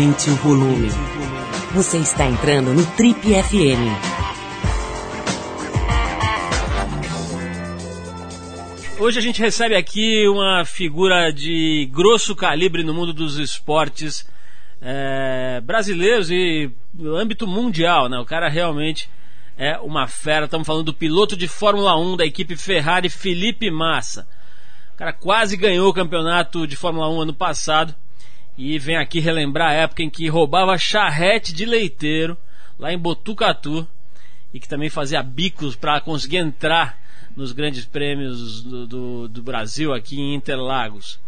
Aumente o volume. Você está entrando no Trip FM. Hoje a gente recebe aqui uma figura de grosso calibre no mundo dos esportes é, brasileiros e no âmbito mundial, né? O cara realmente é uma fera. Estamos falando do piloto de Fórmula 1 da equipe Ferrari, Felipe Massa. O cara quase ganhou o campeonato de Fórmula 1 ano passado e vem aqui relembrar a época em que roubava charrete de leiteiro lá em Botucatu e que também fazia bicos para conseguir entrar nos grandes prêmios do, do, do, Brasil aqui em Interlagos.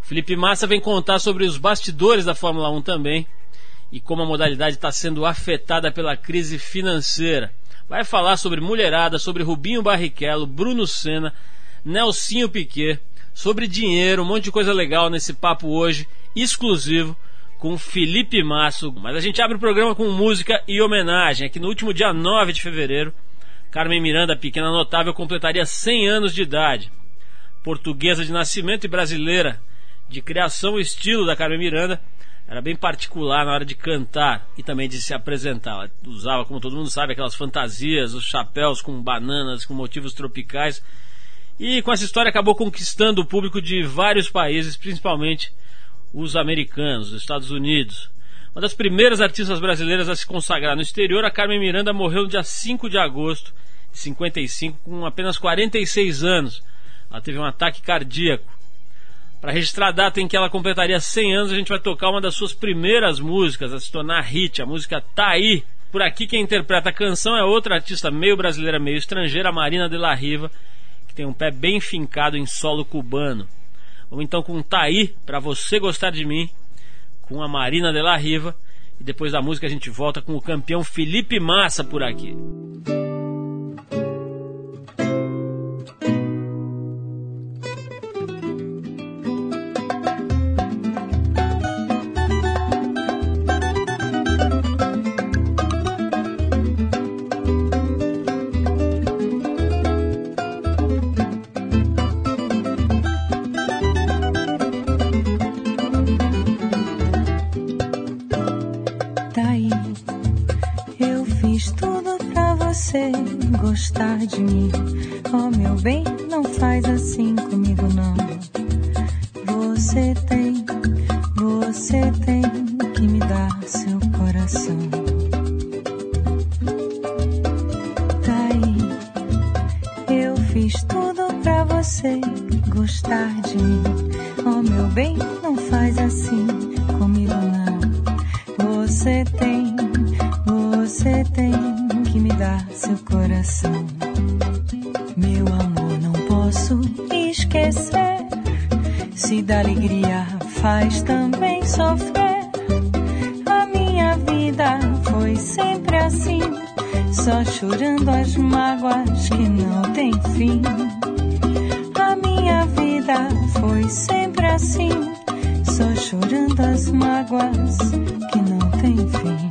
Felipe Massa vem contar sobre os bastidores da Fórmula 1 também e como a modalidade está sendo afetada pela crise financeira. Vai falar sobre mulherada, sobre Rubinho Barrichello, Bruno Senna, Nelsinho Piquet, sobre dinheiro, um monte de coisa legal nesse papo hoje exclusivo com Felipe Masso. Mas a gente abre o programa com música e homenagem. Aqui no último dia 9 de fevereiro, Carmen Miranda, pequena notável, completaria 100 anos de idade. Portuguesa de nascimento e brasileira de criação e estilo da Carmen Miranda, era bem particular na hora de cantar e também de se apresentar. Ela usava, como todo mundo sabe, aquelas fantasias, os chapéus com bananas, com motivos tropicais. E com essa história acabou conquistando o público de vários países, principalmente os americanos, os Estados Unidos. Uma das primeiras artistas brasileiras a se consagrar no exterior, a Carmen Miranda morreu no dia 5 de agosto de 55, com apenas 46 anos. Ela teve um ataque cardíaco. Para registrar a data em que ela completaria 100 anos, a gente vai tocar uma das suas primeiras músicas a se tornar hit, a música Tá Aí. Por aqui quem interpreta a canção é outra artista meio brasileira, meio estrangeira, Marina de la Riva, que tem um pé bem fincado em solo cubano. Vamos então com Taí, para você gostar de mim, com a Marina de la Riva. E depois da música a gente volta com o campeão Felipe Massa por aqui. você gostar de mim. Oh, meu bem, não faz assim comigo, não. Você tem, você tem que me dar seu coração. Tá aí, eu fiz tudo pra você gostar de mim. Oh, meu bem, não faz assim faz também sofrer. A minha vida foi sempre assim, só chorando as mágoas que não tem fim. A minha vida foi sempre assim, só chorando as mágoas que não tem fim.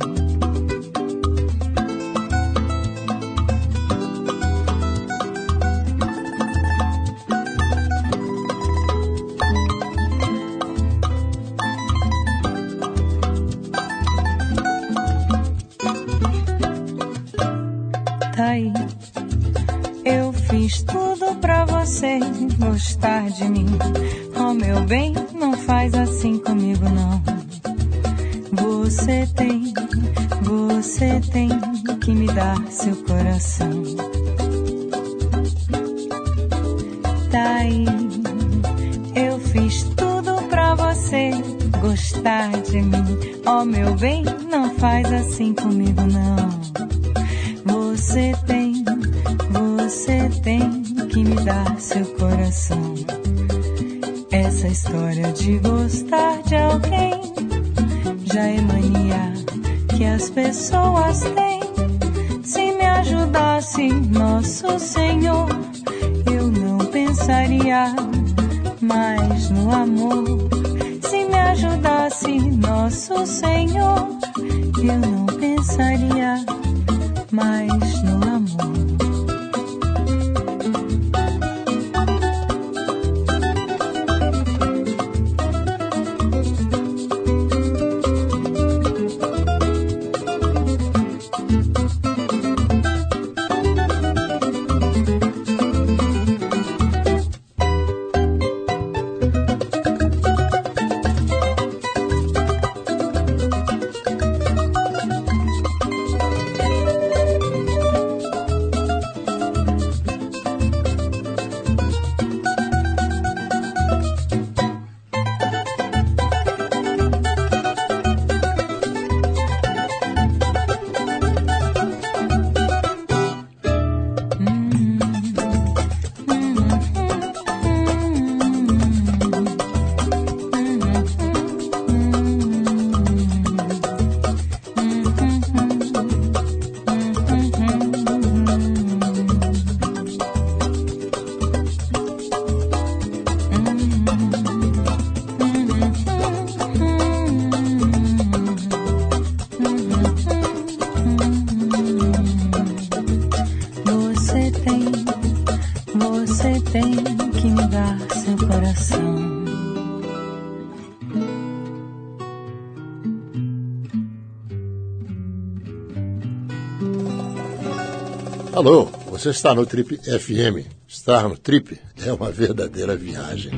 Você está no Trip FM. Estar no Trip é uma verdadeira viagem.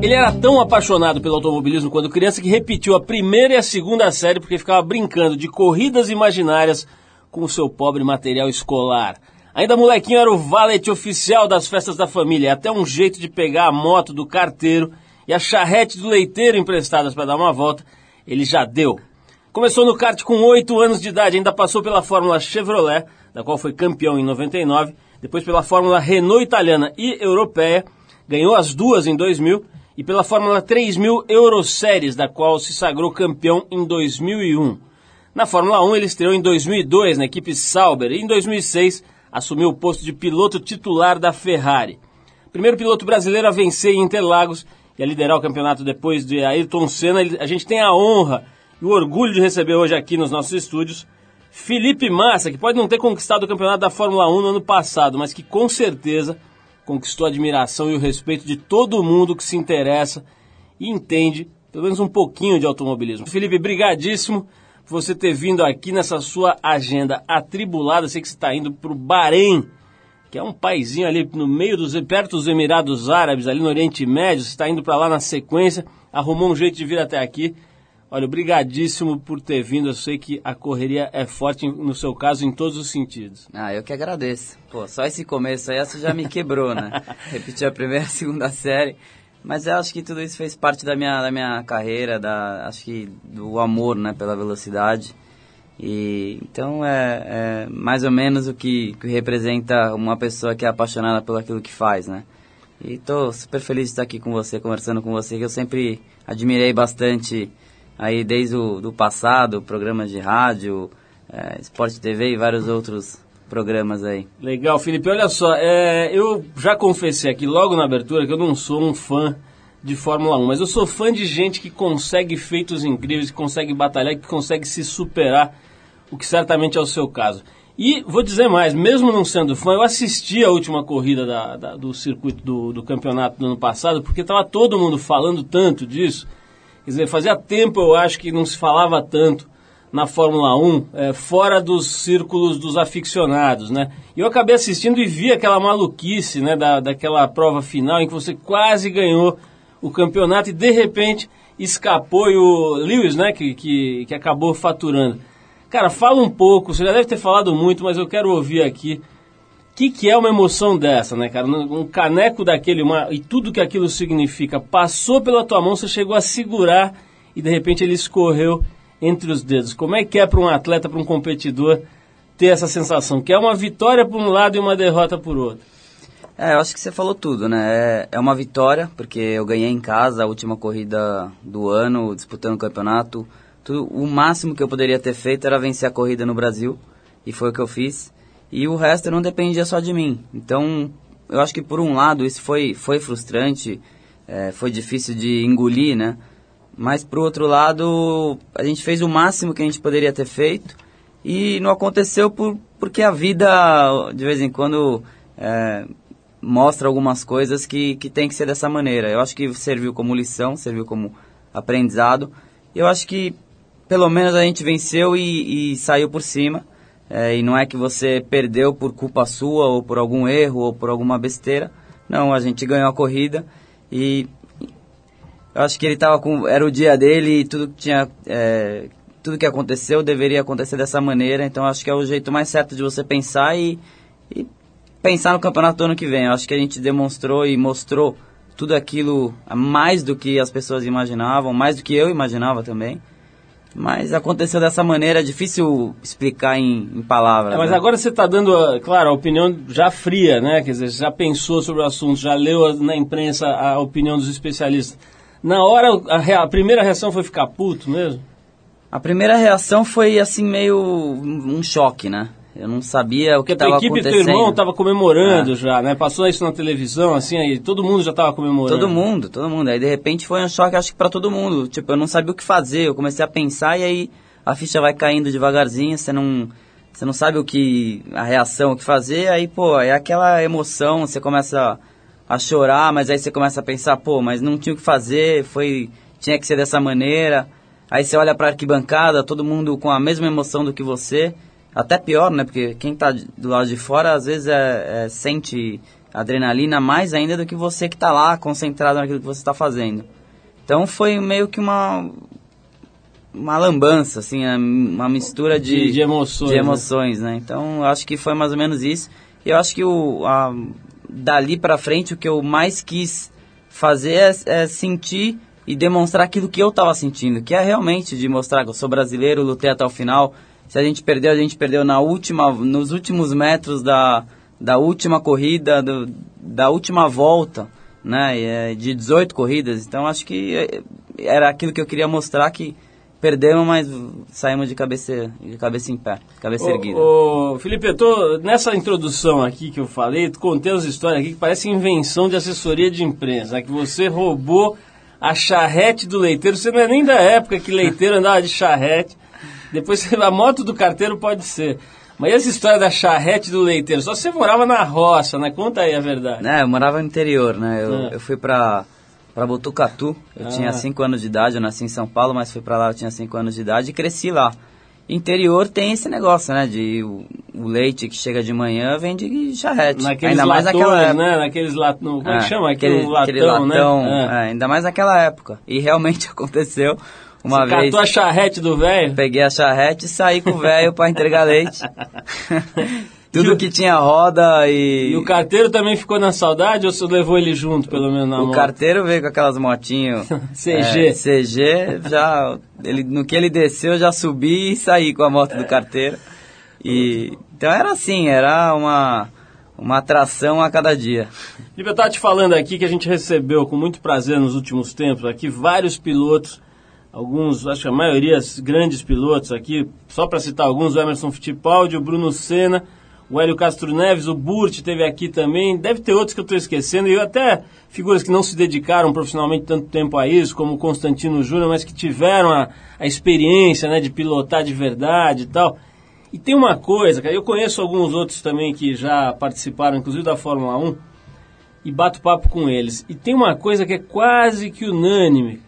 Ele era tão apaixonado pelo automobilismo quando criança que repetiu a primeira e a segunda série porque ficava brincando de corridas imaginárias com o seu pobre material escolar. Ainda molequinho era o valet oficial das festas da família, até um jeito de pegar a moto do carteiro e a charrete do leiteiro emprestadas para dar uma volta, ele já deu. Começou no kart com 8 anos de idade, ainda passou pela Fórmula Chevrolet, da qual foi campeão em 99, depois pela Fórmula Renault italiana e europeia, ganhou as duas em 2000, e pela Fórmula 3000 Euroseries, da qual se sagrou campeão em 2001. Na Fórmula 1 ele estreou em 2002 na equipe Sauber e em 2006 assumiu o posto de piloto titular da Ferrari. Primeiro piloto brasileiro a vencer em Interlagos e a liderar o campeonato depois de Ayrton Senna. A gente tem a honra e o orgulho de receber hoje aqui nos nossos estúdios Felipe Massa, que pode não ter conquistado o campeonato da Fórmula 1 no ano passado, mas que com certeza conquistou a admiração e o respeito de todo mundo que se interessa e entende pelo menos um pouquinho de automobilismo. Felipe, brigadíssimo por você ter vindo aqui nessa sua agenda atribulada. Sei que você está indo para o Bahrein que é um paizinho ali no meio dos perto dos Emirados Árabes, ali no Oriente Médio, você está indo para lá na sequência, arrumou um jeito de vir até aqui. Olha, obrigadíssimo por ter vindo. Eu sei que a correria é forte no seu caso em todos os sentidos. Ah, eu que agradeço. Pô, só esse começo aí, essa já me quebrou, né? Repetir a primeira e a segunda série. Mas eu acho que tudo isso fez parte da minha, da minha carreira, da, acho que do amor, né, pela velocidade. E então é, é, mais ou menos o que, que representa uma pessoa que é apaixonada pelo aquilo que faz, né? E estou super feliz de estar aqui com você, conversando com você, que eu sempre admirei bastante aí desde o do passado, programas de rádio, é, Esporte TV e vários outros programas aí. Legal, Felipe. Olha só, é, eu já confessei aqui logo na abertura que eu não sou um fã de Fórmula 1, mas eu sou fã de gente que consegue feitos incríveis, que consegue batalhar, que consegue se superar o que certamente é o seu caso. E vou dizer mais, mesmo não sendo fã, eu assisti a última corrida da, da, do circuito do, do, campeonato do ano passado, porque estava todo mundo falando tanto disso. Quer dizer, fazia tempo eu acho que não se falava tanto na Fórmula 1, é, fora dos círculos dos aficionados, né? E eu acabei assistindo e vi aquela maluquice, né, da, daquela prova final em que você quase ganhou o campeonato e de repente escapou e o Lewis, né, que, que, que acabou faturando. Cara, fala um pouco, você já deve ter falado muito, mas eu quero ouvir aqui. O que, que é uma emoção dessa, né, cara? Um caneco daquele uma, e tudo que aquilo significa passou pela tua mão, você chegou a segurar e de repente ele escorreu entre os dedos. Como é que é para um atleta, para um competidor, ter essa sensação? Que é uma vitória por um lado e uma derrota por outro. É, eu acho que você falou tudo, né? É, é uma vitória, porque eu ganhei em casa a última corrida do ano, disputando o campeonato tudo, o máximo que eu poderia ter feito era vencer a corrida no Brasil, e foi o que eu fiz. E o resto não dependia só de mim. Então, eu acho que por um lado isso foi, foi frustrante, é, foi difícil de engolir, né? Mas por outro lado, a gente fez o máximo que a gente poderia ter feito e não aconteceu por, porque a vida, de vez em quando, é, mostra algumas coisas que, que tem que ser dessa maneira. Eu acho que serviu como lição, serviu como aprendizado. Eu acho que pelo menos a gente venceu e, e saiu por cima. É, e não é que você perdeu por culpa sua ou por algum erro ou por alguma besteira. Não, a gente ganhou a corrida e eu acho que ele tava com era o dia dele e tudo que tinha é, tudo que aconteceu deveria acontecer dessa maneira. Então acho que é o jeito mais certo de você pensar e, e pensar no campeonato do ano que vem. Eu acho que a gente demonstrou e mostrou tudo aquilo mais do que as pessoas imaginavam, mais do que eu imaginava também. Mas aconteceu dessa maneira, é difícil explicar em, em palavras. É, mas né? agora você está dando, claro, a opinião já fria, né? Quer dizer, já pensou sobre o assunto, já leu na imprensa a opinião dos especialistas. Na hora, a, a primeira reação foi ficar puto mesmo? A primeira reação foi assim meio um choque, né? Eu não sabia o que estava acontecendo. A equipe do teu irmão estava comemorando é. já, né? Passou isso na televisão, assim, aí todo mundo já estava comemorando. Todo mundo, todo mundo. Aí de repente foi um choque, acho que para todo mundo. Tipo, eu não sabia o que fazer, eu comecei a pensar e aí a ficha vai caindo devagarzinho, você não, você não sabe o que, a reação, o que fazer, aí, pô, é aquela emoção, você começa a chorar, mas aí você começa a pensar, pô, mas não tinha o que fazer, foi tinha que ser dessa maneira. Aí você olha para arquibancada, todo mundo com a mesma emoção do que você. Até pior, né? Porque quem está do lado de fora às vezes é, é, sente adrenalina mais ainda do que você que está lá concentrado naquilo que você está fazendo. Então foi meio que uma uma lambança, assim, é uma mistura de, de, de emoções, de emoções né? né? Então acho que foi mais ou menos isso. Eu acho que o, a, dali para frente o que eu mais quis fazer é, é sentir e demonstrar aquilo que eu estava sentindo, que é realmente de mostrar que eu sou brasileiro, lutei até o final. Se a gente perdeu, a gente perdeu na última, nos últimos metros da, da última corrida, do, da última volta, né? É de 18 corridas. Então acho que é, era aquilo que eu queria mostrar que perdemos, mas saímos de cabeça, de cabeça em pé, cabeça ô, erguida. Ô, Felipe, eu tô, nessa introdução aqui que eu falei, contei as histórias aqui que parece invenção de assessoria de imprensa, que você roubou a charrete do leiteiro. Você não é nem da época que leiteiro andava de charrete. Depois a moto do carteiro pode ser. Mas essa história da charrete do leiteiro, só você morava na roça, né? Conta aí a verdade. É, eu morava no interior, né? Eu, é. eu fui pra, pra Botucatu, eu ah. tinha 5 anos de idade, eu nasci em São Paulo, mas fui pra lá, eu tinha 5 anos de idade e cresci lá. Interior tem esse negócio, né? De o, o leite que chega de manhã vem de charrete. Naqueles ainda mais naquela época. né? Naqueles latão, como é, que chama? Aquele, aquele, latão, aquele latão, né? É. É, ainda mais naquela época. E realmente aconteceu. Uma Você vez. catou a charrete do velho? Peguei a charrete e saí com o velho para entregar leite. Tudo o, que tinha roda e. E o carteiro também ficou na saudade ou você levou ele junto, pelo menos na O moto? carteiro veio com aquelas motinhos. CG. É, CG, já. Ele, no que ele desceu, eu já subi e saí com a moto do carteiro. E. Então era assim, era uma. Uma atração a cada dia. eu estava te falando aqui que a gente recebeu com muito prazer nos últimos tempos aqui vários pilotos alguns, acho que a maioria, grandes pilotos aqui, só para citar alguns, o Emerson Fittipaldi, o Bruno Senna, o Hélio Castro Neves, o Burt teve aqui também, deve ter outros que eu estou esquecendo, e até figuras que não se dedicaram profissionalmente tanto tempo a isso, como o Constantino Júnior, mas que tiveram a, a experiência né, de pilotar de verdade e tal. E tem uma coisa, cara, eu conheço alguns outros também que já participaram, inclusive da Fórmula 1, e bato papo com eles. E tem uma coisa que é quase que unânime,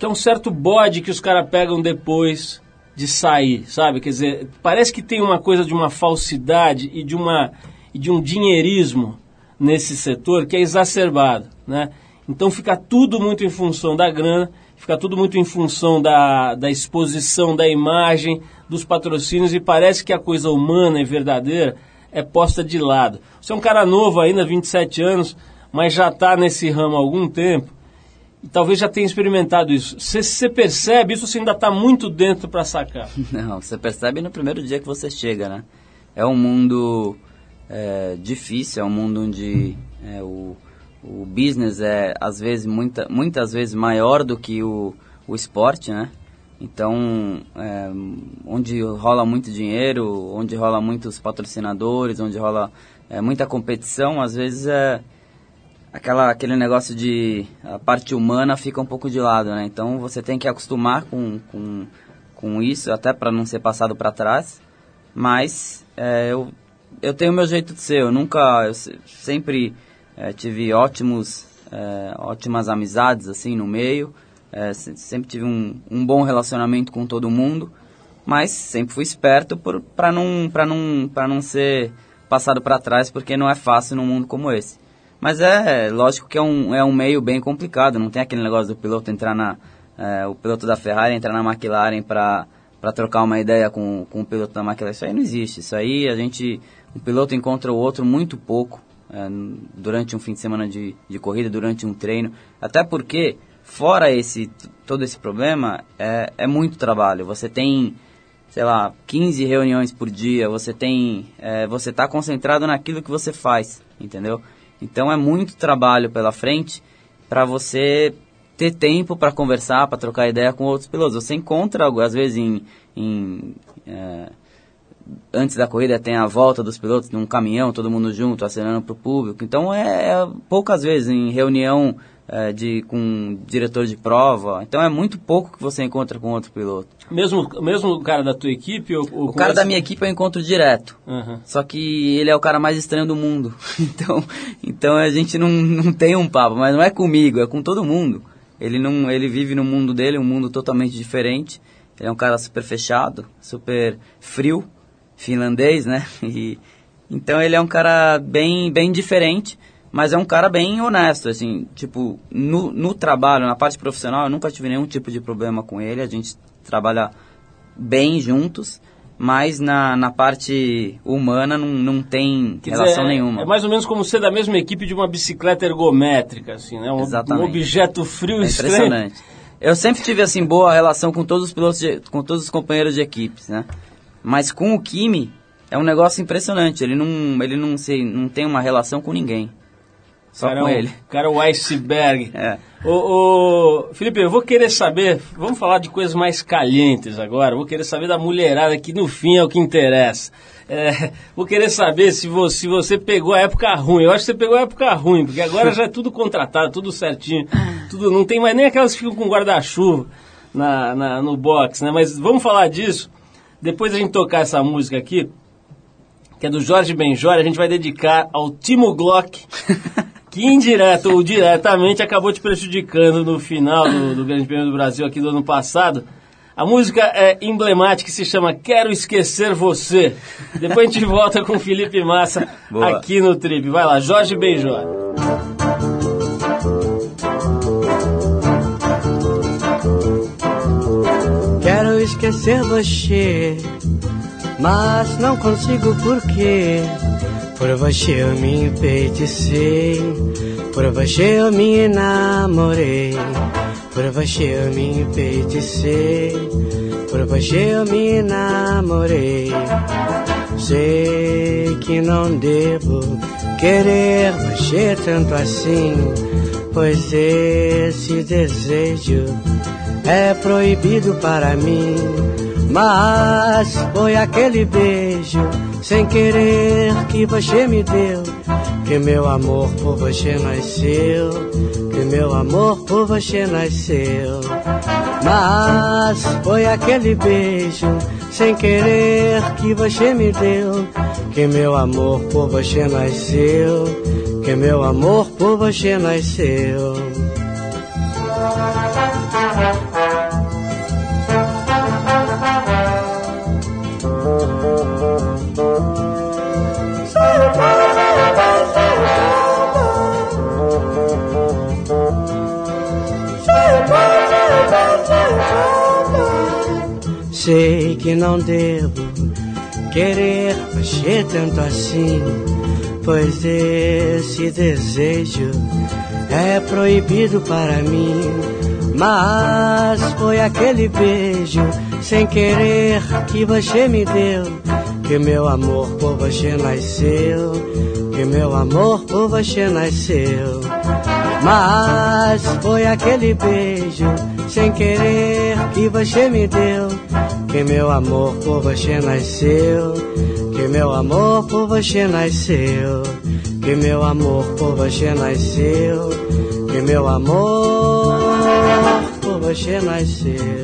que é um certo bode que os caras pegam depois de sair, sabe? Quer dizer, parece que tem uma coisa de uma falsidade e de, uma, e de um dinheirismo nesse setor que é exacerbado, né? Então fica tudo muito em função da grana, fica tudo muito em função da, da exposição, da imagem, dos patrocínios e parece que a coisa humana e verdadeira é posta de lado. Você é um cara novo ainda, 27 anos, mas já está nesse ramo há algum tempo e talvez já tenha experimentado isso. Você percebe isso, você ainda está muito dentro para sacar? Não, você percebe no primeiro dia que você chega, né? É um mundo é, difícil, é um mundo onde é, o, o business é às vezes muita, muitas vezes maior do que o, o esporte, né? Então, é, onde rola muito dinheiro, onde rola muitos patrocinadores, onde rola é, muita competição, às vezes é, aquela, aquele negócio de a parte humana fica um pouco de lado, né? Então você tem que acostumar com, com, com isso, até para não ser passado para trás. Mas é, eu, eu tenho meu jeito de ser, eu nunca, eu sempre é, tive ótimos, é, ótimas amizades assim no meio, é, sempre tive um, um bom relacionamento com todo mundo, mas sempre fui esperto para não, não, não ser passado para trás, porque não é fácil num mundo como esse. Mas é, lógico que é um, é um meio bem complicado, não tem aquele negócio do piloto entrar na. É, o piloto da Ferrari entrar na McLaren para trocar uma ideia com, com o piloto da McLaren. Isso aí não existe. Isso aí a gente. Um piloto encontra o outro muito pouco é, durante um fim de semana de, de corrida, durante um treino. Até porque, fora esse todo esse problema, é, é muito trabalho. Você tem, sei lá, 15 reuniões por dia, você tem. É, você está concentrado naquilo que você faz, entendeu? Então é muito trabalho pela frente para você ter tempo para conversar, para trocar ideia com outros pilotos. Você encontra, às vezes, em, em é, antes da corrida tem a volta dos pilotos num caminhão, todo mundo junto, acenando para o público. Então é, é, poucas vezes em reunião é, de, com diretor de prova. Então é muito pouco que você encontra com outro piloto. Mesmo, mesmo o cara da tua equipe? Ou, ou O cara da minha equipe eu encontro direto. Aham. Só que ele é o cara mais estranho do mundo. Então, então a gente não, não tem um papo, mas não é comigo, é com todo mundo. Ele não, ele vive no mundo dele, um mundo totalmente diferente. Ele é um cara super fechado, super frio, finlandês, né? E, então ele é um cara bem, bem diferente, mas é um cara bem honesto, assim, tipo, no, no trabalho, na parte profissional, eu nunca tive nenhum tipo de problema com ele, a gente trabalha bem juntos, mas na, na parte humana não, não tem Quer relação dizer, é- nenhuma. É mais ou menos como ser da mesma equipe de uma bicicleta ergométrica, assim, né? Um, Exatamente. um objeto frio É estranho. impressionante. Eu sempre tive assim boa relação com todos os pilotos, de- com todos os companheiros de equipes, né? Mas com o Kimi é um negócio impressionante. Ele não, ele não se, não tem uma relação com ninguém. Só cara, com é um- ele. cara, é o iceberg. É. Ô, ô, Felipe, eu vou querer saber, vamos falar de coisas mais calientes agora, vou querer saber da mulherada, que no fim é o que interessa. É, vou querer saber se você, se você pegou a época ruim. Eu acho que você pegou a época ruim, porque agora já é tudo contratado, tudo certinho. Tudo, não tem mais nem aquelas que ficam com guarda-chuva na, na- no box, né? Mas vamos falar disso. Depois a gente tocar essa música aqui, que é do Jorge Benjor, a gente vai dedicar ao Timo Glock, que indireto ou diretamente acabou te prejudicando no final do, do Grande Prêmio do Brasil aqui do ano passado. A música é emblemática e se chama Quero Esquecer Você. Depois a gente volta com o Felipe Massa Boa. aqui no Trip. Vai lá, Jorge Benjor. Quero esquecer você, mas não consigo porque por você eu me enfeiticei, por você eu me enamorei, por você eu me enfeiticei, por você eu me enamorei. Sei que não devo querer você tanto assim, pois esse desejo é proibido para mim. Mas foi aquele beijo sem querer que você me deu. Que meu amor por você nasceu. Que meu amor por você nasceu. Mas foi aquele beijo sem querer que você me deu. Que meu amor por você nasceu. Que meu amor por você nasceu. Sei que não devo querer você tanto assim, pois esse desejo é proibido para mim. Mas foi aquele beijo sem querer que você me deu, que meu amor por você nasceu, que meu amor por você nasceu. Mas foi aquele beijo sem querer que você me deu. Que meu amor por você nasceu. Que meu amor por você nasceu. Que meu amor por você nasceu. Que meu amor por você nasceu.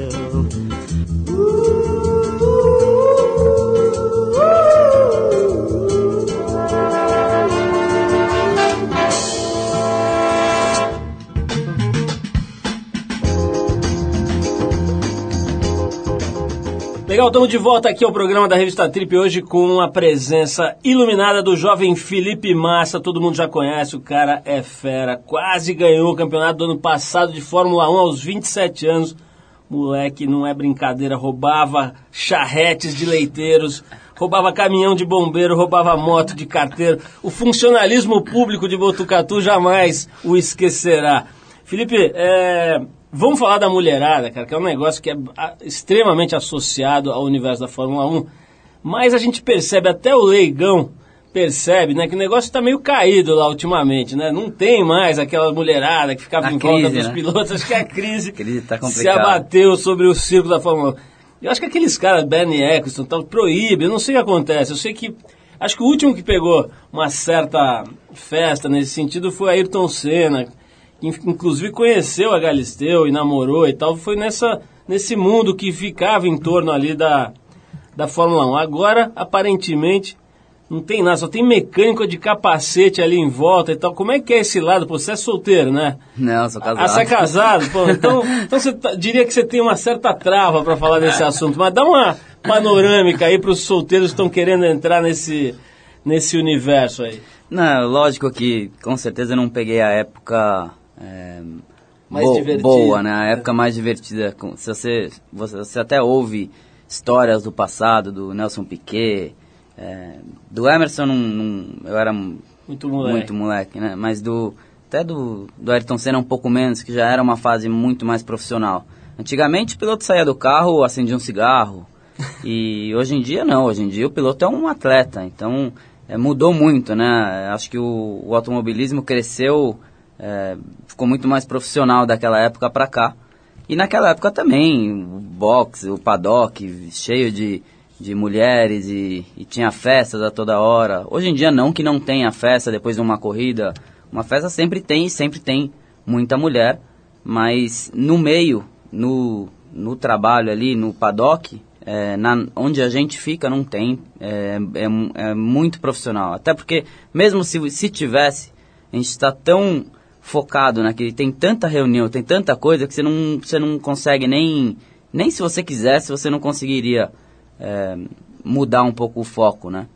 Legal, estamos de volta aqui ao programa da Revista Trip hoje com a presença iluminada do jovem Felipe Massa. Todo mundo já conhece, o cara é fera. Quase ganhou o campeonato do ano passado de Fórmula 1 aos 27 anos. Moleque, não é brincadeira, roubava charretes de leiteiros, roubava caminhão de bombeiro, roubava moto de carteiro. O funcionalismo público de Botucatu jamais o esquecerá. Felipe, é, vamos falar da mulherada, cara, que é um negócio que é a, extremamente associado ao universo da Fórmula 1. Mas a gente percebe, até o leigão percebe, né, que o negócio está meio caído lá ultimamente, né? Não tem mais aquela mulherada que ficava A em volta crise, dos né? pilotos. Acho que a crise, A crise tá se abateu sobre o circo da Fórmula 1. Eu acho que aqueles caras, Bernie Eccleston, tal, proíbe, eu não sei o que acontece. Eu sei que. Acho que o último que pegou uma certa festa nesse sentido foi Ayrton Senna. Inclusive conheceu a Galisteu e namorou e tal, foi nessa, nesse mundo que ficava em torno ali da, da Fórmula 1. Agora, aparentemente, não tem nada, só tem mecânico de capacete ali em volta e tal. Como é que é esse lado? Pô, você é solteiro, né? Não, sou casado. Ah, você é casado? Pô, então, então você tá, diria que você tem uma certa trava para falar desse assunto. Mas dá uma panorâmica aí para os solteiros que estão querendo entrar nesse, nesse universo aí. Não, lógico que com certeza eu não peguei a época é, Mais bo- divertida. boa, né? A época mais divertida. Com- Se você, você, você até ouve histórias do passado, do Nelson Piquet, é, do Emerson, não, não- eu era Muito moleque. muito moleque, né? Mas do até do, do Ayrton Senna um pouco menos, que já era uma fase muito mais profissional. Antigamente o piloto saía do carro, acendia um cigarro. E hoje em dia não, hoje em dia o piloto é um atleta, então é, mudou muito, né? Acho que o, o automobilismo cresceu, é, ficou muito mais profissional daquela época pra cá. E naquela época também, o boxe, o paddock, cheio de, de mulheres e, e tinha festas a toda hora. Hoje em dia não que não tenha festa depois de uma corrida. Uma festa sempre tem e sempre tem muita mulher. Mas no meio, no, no trabalho ali, no paddock, é, na, onde a gente fica não tem. É, é, é muito profissional. Até porque, mesmo se, se tivesse, a gente está tão focado naquele. Tem tanta reunião, tem tanta coisa que você não, você não consegue nem. Nem se você quisesse, você não conseguiria é, mudar um pouco o foco, né?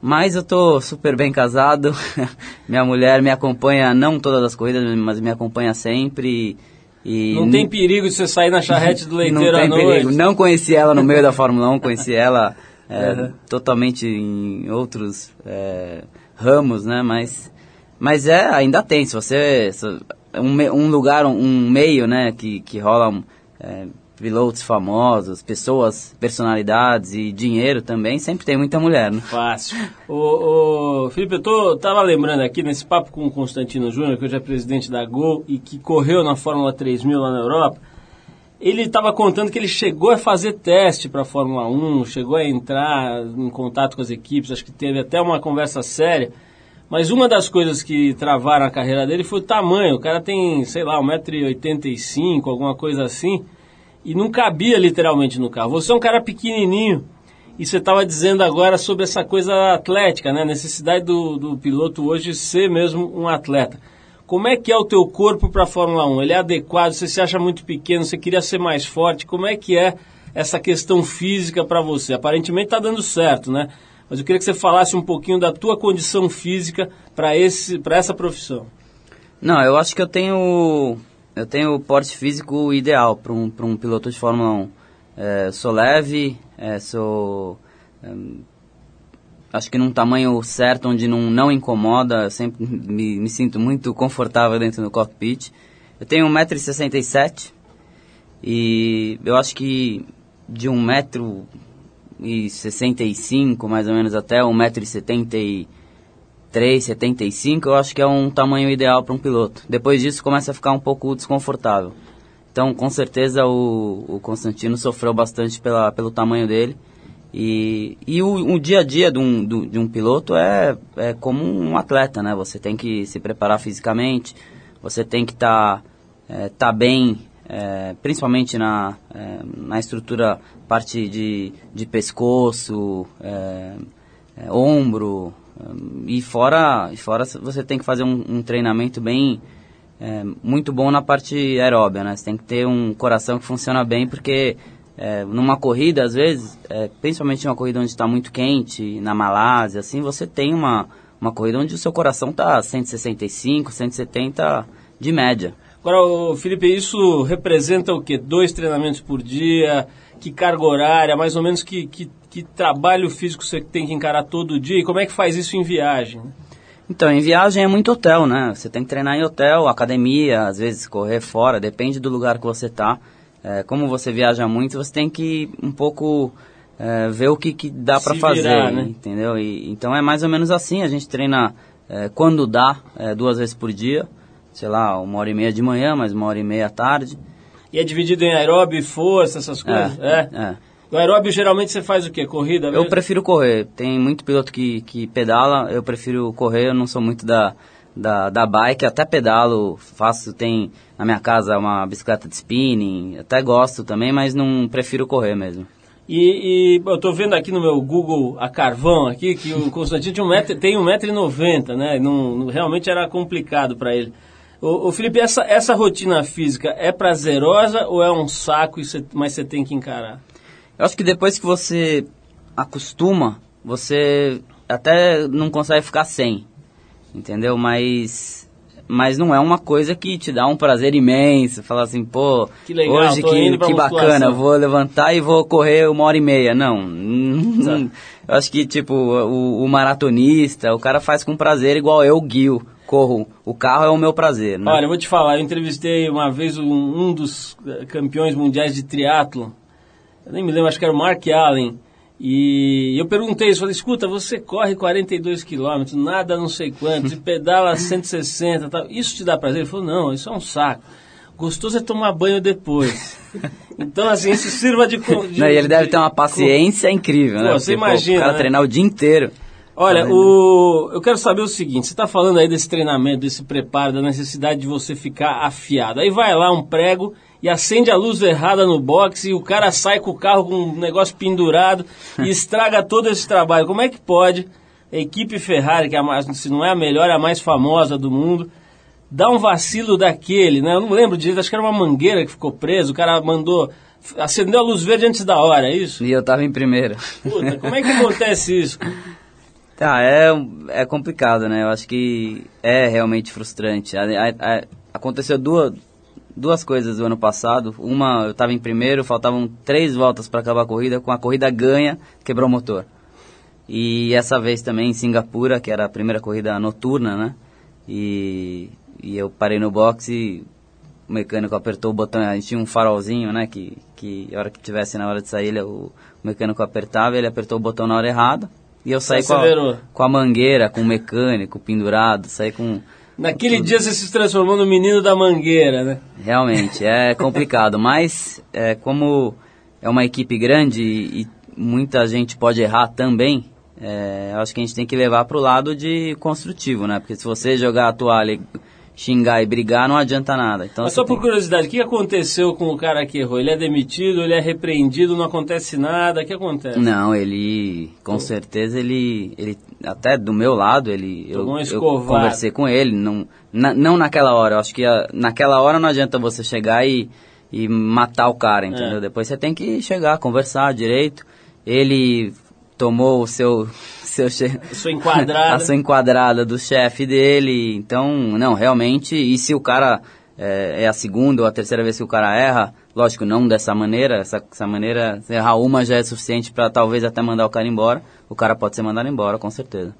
Mas eu tô super bem casado. Minha mulher me acompanha, não todas as corridas, mas me acompanha sempre. E Não tem perigo de você sair na charrete do leiteiro não à tem noite. perigo. Não conheci ela no meio da Fórmula 1, conheci ela é, totalmente em outros é, ramos, né? Mas, mas é, ainda tem. Se você. um, um lugar, um, um meio, né, que, que rola é, pilotos famosos, pessoas, personalidades e dinheiro também, sempre tem muita mulher, né? Fácil. Ô, Felipe, eu tô, tava lembrando aqui nesse papo com o Constantino Júnior, que hoje é presidente da Gol e que correu na Fórmula 3000 lá na Europa. Ele estava contando que ele chegou a fazer teste para a Fórmula 1, chegou a entrar em contato com as equipes, acho que teve até uma conversa séria. Mas uma das coisas que travaram a carreira dele foi o tamanho. O cara tem, sei lá, 1,85m, alguma coisa assim, e não cabia literalmente no carro. Você é um cara pequenininho, e você estava dizendo agora sobre essa coisa atlética, né? A necessidade do, do piloto hoje ser mesmo um atleta. Como é que é o teu corpo para a Fórmula 1? Ele é adequado? Você se acha muito pequeno? Você queria ser mais forte? Como é que é essa questão física para você? Aparentemente está dando certo, né? Mas eu queria que você falasse um pouquinho da tua condição física para para essa profissão. Não, eu acho que eu tenho eu tenho o porte físico ideal para um, pra um piloto de Fórmula 1. É, sou leve, é, sou é, acho que num tamanho certo onde não, não incomoda, eu sempre me, me sinto muito confortável dentro do cockpit. Eu tenho 1,67m e eu acho que de 1,65m mais ou menos até 1,73m 3,75 eu acho que é um tamanho ideal para um piloto. Depois disso começa a ficar um pouco desconfortável. Então, com certeza, o, o Constantino sofreu bastante pela, pelo tamanho dele. E, e o, o dia a dia de um, do- de um piloto é, é como um atleta, né? Você tem que se preparar fisicamente, você tem que estar tá bem, é, principalmente na, é, na estrutura, parte de, de pescoço, é, é, ombro, hum, e fora, fora você tem que fazer um, um treinamento bem é, muito bom na parte aeróbia, né? Você tem que ter um coração que funciona bem, porque é, numa corrida, às vezes, é, principalmente numa corrida onde está muito quente, na Malásia, assim, você tem uma, uma corrida onde o seu coração está 165, 170 de média. Agora, Felipe, isso representa o quê? Dois treinamentos por dia? Que carga horária? Mais ou menos que, que, que trabalho físico você tem que encarar todo dia? E como é que faz isso em viagem? Então, em viagem é muito hotel, né? Você tem que treinar em hotel, academia, às vezes correr fora, depende do lugar que você tá. É, como você viaja muito, você tem que um pouco é, ver o que, que dá para fazer, virar, né? entendeu? E, então é mais ou menos assim, a gente treina é, quando dá, é, duas vezes por dia, sei lá, uma hora e meia de manhã, mais uma hora e meia à tarde. E é dividido em aeróbio e força, essas coisas? É, é. O aeróbio geralmente você faz o quê? Corrida Eu mesmo? prefiro correr. Tem muito piloto que, que pedala, eu prefiro correr, eu não sou muito da, da, da bike, até pedalo, faço, tem na minha casa uma bicicleta de spinning, até gosto também, mas não prefiro correr mesmo. E, e eu tô vendo aqui no meu Google a carvão aqui que o Constantino tinha um metro, tem 1,90m, né? Não, não, realmente era complicado para ele. Ô, ô, Felipe, essa, essa rotina física é prazerosa ou é um saco, cê, mas você tem que encarar? Eu acho que depois que você acostuma, você até não consegue ficar sem, entendeu? Mas mas não é uma coisa que te dá um prazer imenso. Falar assim, pô, que legal, hoje que, que bacana, vou levantar e vou correr uma hora e meia. Não, eu acho que tipo o, o, maratonista, o cara faz com prazer igual eu guio. Corro, o carro é o meu prazer. Né? Olha, eu vou te falar, eu entrevistei uma vez um, um dos eh, campeões mundiais de triatlo, eu nem me lembro, acho que era o Mark Allen. E eu perguntei isso, falei, escuta, você corre 42 quilômetros, nada não sei quantos, e pedala 160 tal, isso te dá prazer? Ele falou, não, isso é um saco. Gostoso é tomar banho depois. então, assim, isso sirva de... de não, e ele deve ter uma paciência incrível, né? Pô, você Porque, imagina, pô, o cara né? treinar o dia inteiro. Olha, o, eu quero saber o seguinte: você está falando aí desse treinamento, desse preparo, da necessidade de você ficar afiado. Aí vai lá um prego e acende a luz errada no box e o cara sai com o carro com um negócio pendurado e estraga todo esse trabalho. Como é que pode a equipe Ferrari, que é a mais, se não é a melhor, é a mais famosa do mundo, dar um vacilo daquele, né? Eu não lembro direito, acho que era uma mangueira que ficou presa, o cara mandou acendeu a luz verde antes da hora, é isso? E eu tava em primeiro. Puta, como é que acontece isso? Tá, é, é complicado, né? Eu acho que é realmente frustrante. A, a, a, aconteceu duas, duas coisas do ano passado. Uma, eu estava em primeiro, faltavam três voltas para acabar a corrida. Com a corrida ganha, quebrou o motor. E essa vez também em Singapura, que era a primeira corrida noturna, né? E, e eu parei no box e o mecânico apertou o botão. A gente tinha um farolzinho, né? Que, que a hora que tivesse na hora de sair, ele, o, o mecânico apertava, ele apertou o botão na hora errada. E eu saí com a, com a mangueira, com o mecânico pendurado, saí com Naquele dia você se transformou no menino da mangueira, né? Realmente, é complicado, mas é, como é uma equipe grande e, e muita gente pode errar também, é, acho que a gente tem que levar para o lado de construtivo, né? Porque se você jogar a toalha xingar e brigar não adianta nada. Então, Mas só por curiosidade, o que aconteceu com o cara que errou? Ele é demitido, ele é repreendido, não acontece nada, o que acontece? Não, ele, com certeza, ele, ele até do meu lado, ele, eu, eu, conversei com ele, não, na, não naquela hora, eu acho que a, naquela hora não adianta você chegar e, e matar o cara, entendeu? É. Depois você tem que chegar, conversar direito. Ele tomou o seu seu a sua enquadrada. a sua enquadrada do chefe dele. Então, não, realmente, e se o cara é, é, a segunda ou a terceira vez que o cara erra, lógico, não dessa maneira, essa, essa maneira, se errar uma já é suficiente para talvez até mandar o cara embora, o cara pode ser mandado embora, com certeza.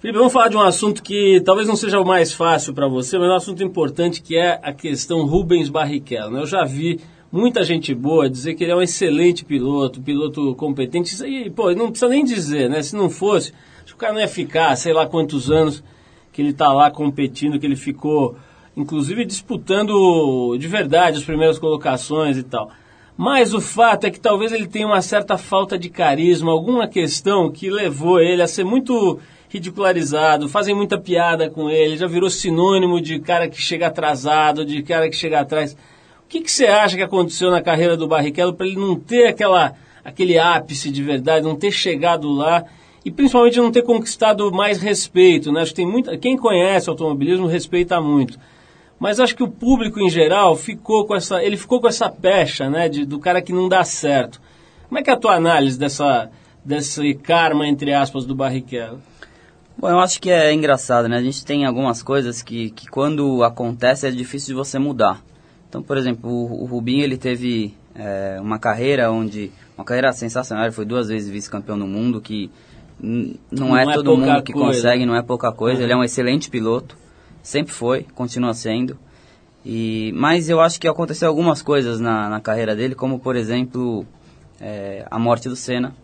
Felipe, vamos falar de um assunto que talvez não seja o mais fácil para você, mas é um assunto importante que é a questão Rubens Barrichello. Né? Eu já vi muita gente boa dizer que ele é um excelente piloto, piloto competente. Isso aí, pô, não precisa nem dizer, né? Se não fosse, o cara não ia ficar, sei lá quantos anos que ele está lá competindo, que ele ficou, inclusive, disputando de verdade as primeiras colocações e tal. Mas o fato é que talvez ele tenha uma certa falta de carisma, alguma questão que levou ele a ser muito ridicularizado, fazem muita piada com ele, já virou sinônimo de cara que chega atrasado, de cara que chega atrás. O que, que você acha que aconteceu na carreira do Barrichello para ele não ter aquela, aquele ápice de verdade, não ter chegado lá e principalmente não ter conquistado mais respeito? Né? Acho que tem muita, quem conhece automobilismo respeita muito. Mas acho que o público em geral ficou com essa, ele ficou com essa pecha, né, de, do cara que não dá certo. Como é que é a tua análise dessa, desse karma, entre aspas, do Barrichello? Bom, eu acho que é engraçado, né? A gente tem algumas coisas que, que quando acontece é difícil de você mudar. Então, por exemplo, o, o Rubinho ele teve é, uma carreira onde uma carreira sensacional, ele foi duas vezes vice-campeão do mundo, que não, não é, é todo mundo que coisa. consegue, não é pouca coisa. Uhum. Ele é um excelente piloto, sempre foi, continua sendo. E, mas eu acho que aconteceu algumas coisas na, na carreira dele, como por exemplo é, a morte do Senna,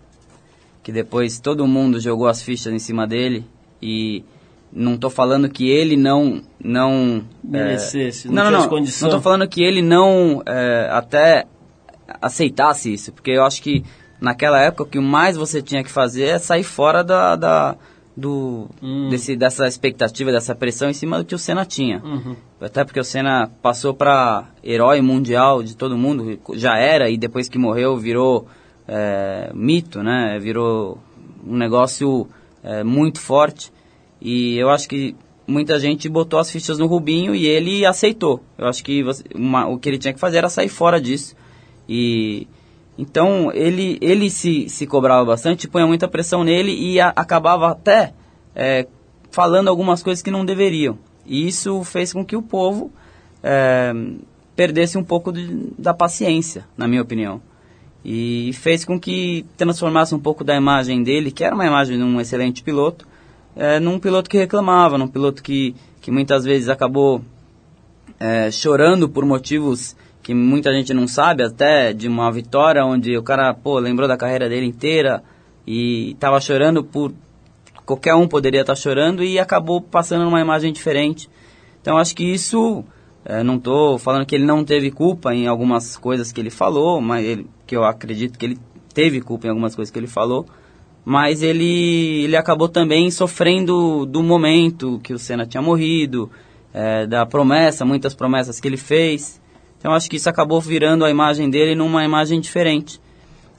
que depois todo mundo jogou as fichas em cima dele e não estou falando que ele não não merecesse, é, não, não, não, não estou falando que ele não é, até aceitasse isso, porque eu acho que naquela época o que mais você tinha que fazer é sair fora da, da do desse, dessa expectativa, dessa pressão em cima do que o Senna tinha. Até porque o Senna passou para herói mundial de todo mundo, já era, e depois que morreu virou é, mito, né? Virou um negócio é, muito forte. E eu acho que muita gente botou as fichas no Rubinho e ele aceitou. Eu acho que você, uma, o que ele tinha que fazer era sair fora disso. E então ele, ele se, se cobrava bastante, punha muita pressão nele e a, acabava até é, falando algumas coisas que não deveriam. E isso fez com que o povo é, perdesse um pouco de, da paciência, na minha opinião. E fez com que transformasse um pouco da imagem dele, que era uma imagem de um excelente piloto, é, num piloto que reclamava, num piloto que, que muitas vezes acabou é, chorando por motivos que muita gente não sabe, até de uma vitória onde o cara, pô, lembrou da carreira dele inteira e estava chorando por qualquer um poderia estar tá chorando e acabou passando uma imagem diferente. Então acho que isso, é, não estou falando que ele não teve culpa em algumas coisas que ele falou, mas ele, que eu acredito que ele teve culpa em algumas coisas que ele falou, mas ele, ele acabou também sofrendo do momento que o Senna tinha morrido, é, da promessa, muitas promessas que ele fez. Então acho que isso acabou virando a imagem dele numa imagem diferente.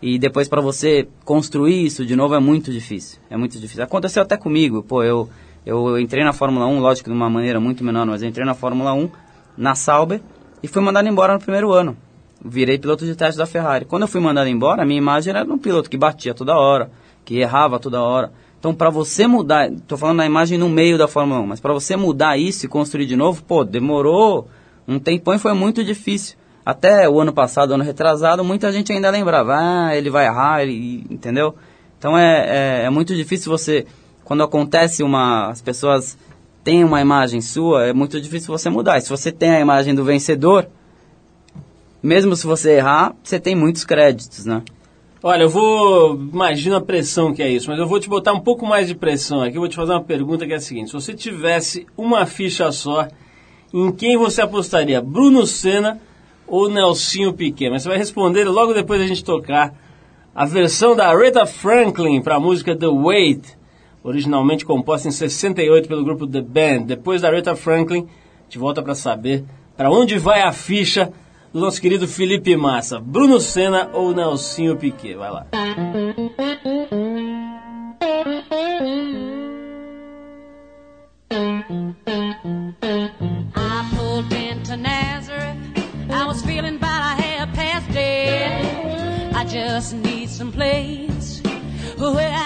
E depois para você construir isso de novo é muito difícil. É muito difícil. Aconteceu até comigo. Pô, eu, eu entrei na Fórmula 1, lógico, de uma maneira muito menor, mas eu entrei na Fórmula 1 na Sauber e fui mandado embora no primeiro ano. Virei piloto de teste da Ferrari. Quando eu fui mandado embora, a minha imagem era de um piloto que batia toda hora, que errava toda hora. Então, para você mudar, estou falando da imagem no meio da Fórmula 1, mas para você mudar isso e construir de novo, pô, demorou um tempão e foi muito difícil. Até o ano passado, ano retrasado, muita gente ainda lembrava, ah, ele vai errar, ele, entendeu? Então é, é, é, muito difícil você, quando acontece uma, as pessoas têm uma imagem sua, é muito difícil você mudar. E se você tem a imagem do vencedor, mesmo se você errar, você tem muitos créditos, né? Olha, eu vou. Imagina a pressão que é isso, mas eu vou te botar um pouco mais de pressão aqui. Eu vou te fazer uma pergunta que é a seguinte: se você tivesse uma ficha só em quem você apostaria? Bruno Senna ou Nelsinho Piquet? Mas você vai responder logo depois da gente tocar a versão da Aretha Franklin para a música The Wait, originalmente composta em 68 pelo grupo The Band. Depois da Aretha Franklin, gente volta para saber para onde vai a ficha do nosso querido Felipe Massa. Bruno Senna ou Nelsinho Piquet? Vai lá. just need some place where I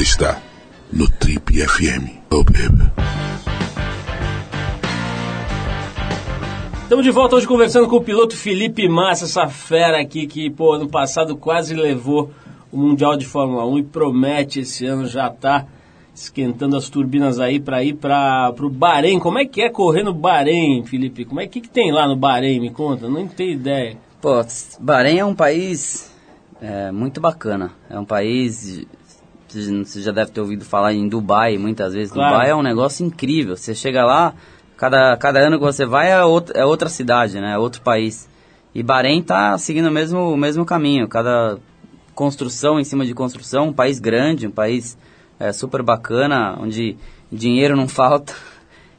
Você está no Trip FM. Oh, baby. Estamos de volta hoje conversando com o piloto Felipe Massa, essa fera aqui que, pô, ano passado quase levou o Mundial de Fórmula 1 e promete esse ano já tá esquentando as turbinas aí para ir para o Bahrein. Como é que é correr no Bahrein, Felipe? Como é que, que tem lá no Bahrein? Me conta, não tenho ideia. Pô, Bahrein é um país é, muito bacana. É um país. Você já deve ter ouvido falar em Dubai muitas vezes. Claro. Dubai é um negócio incrível. Você chega lá, cada, cada ano que você vai é outra, é outra cidade, né? É outro país. E Bahrein está seguindo o mesmo, o mesmo caminho. Cada construção em cima de construção, um país grande, um país é, super bacana, onde dinheiro não falta.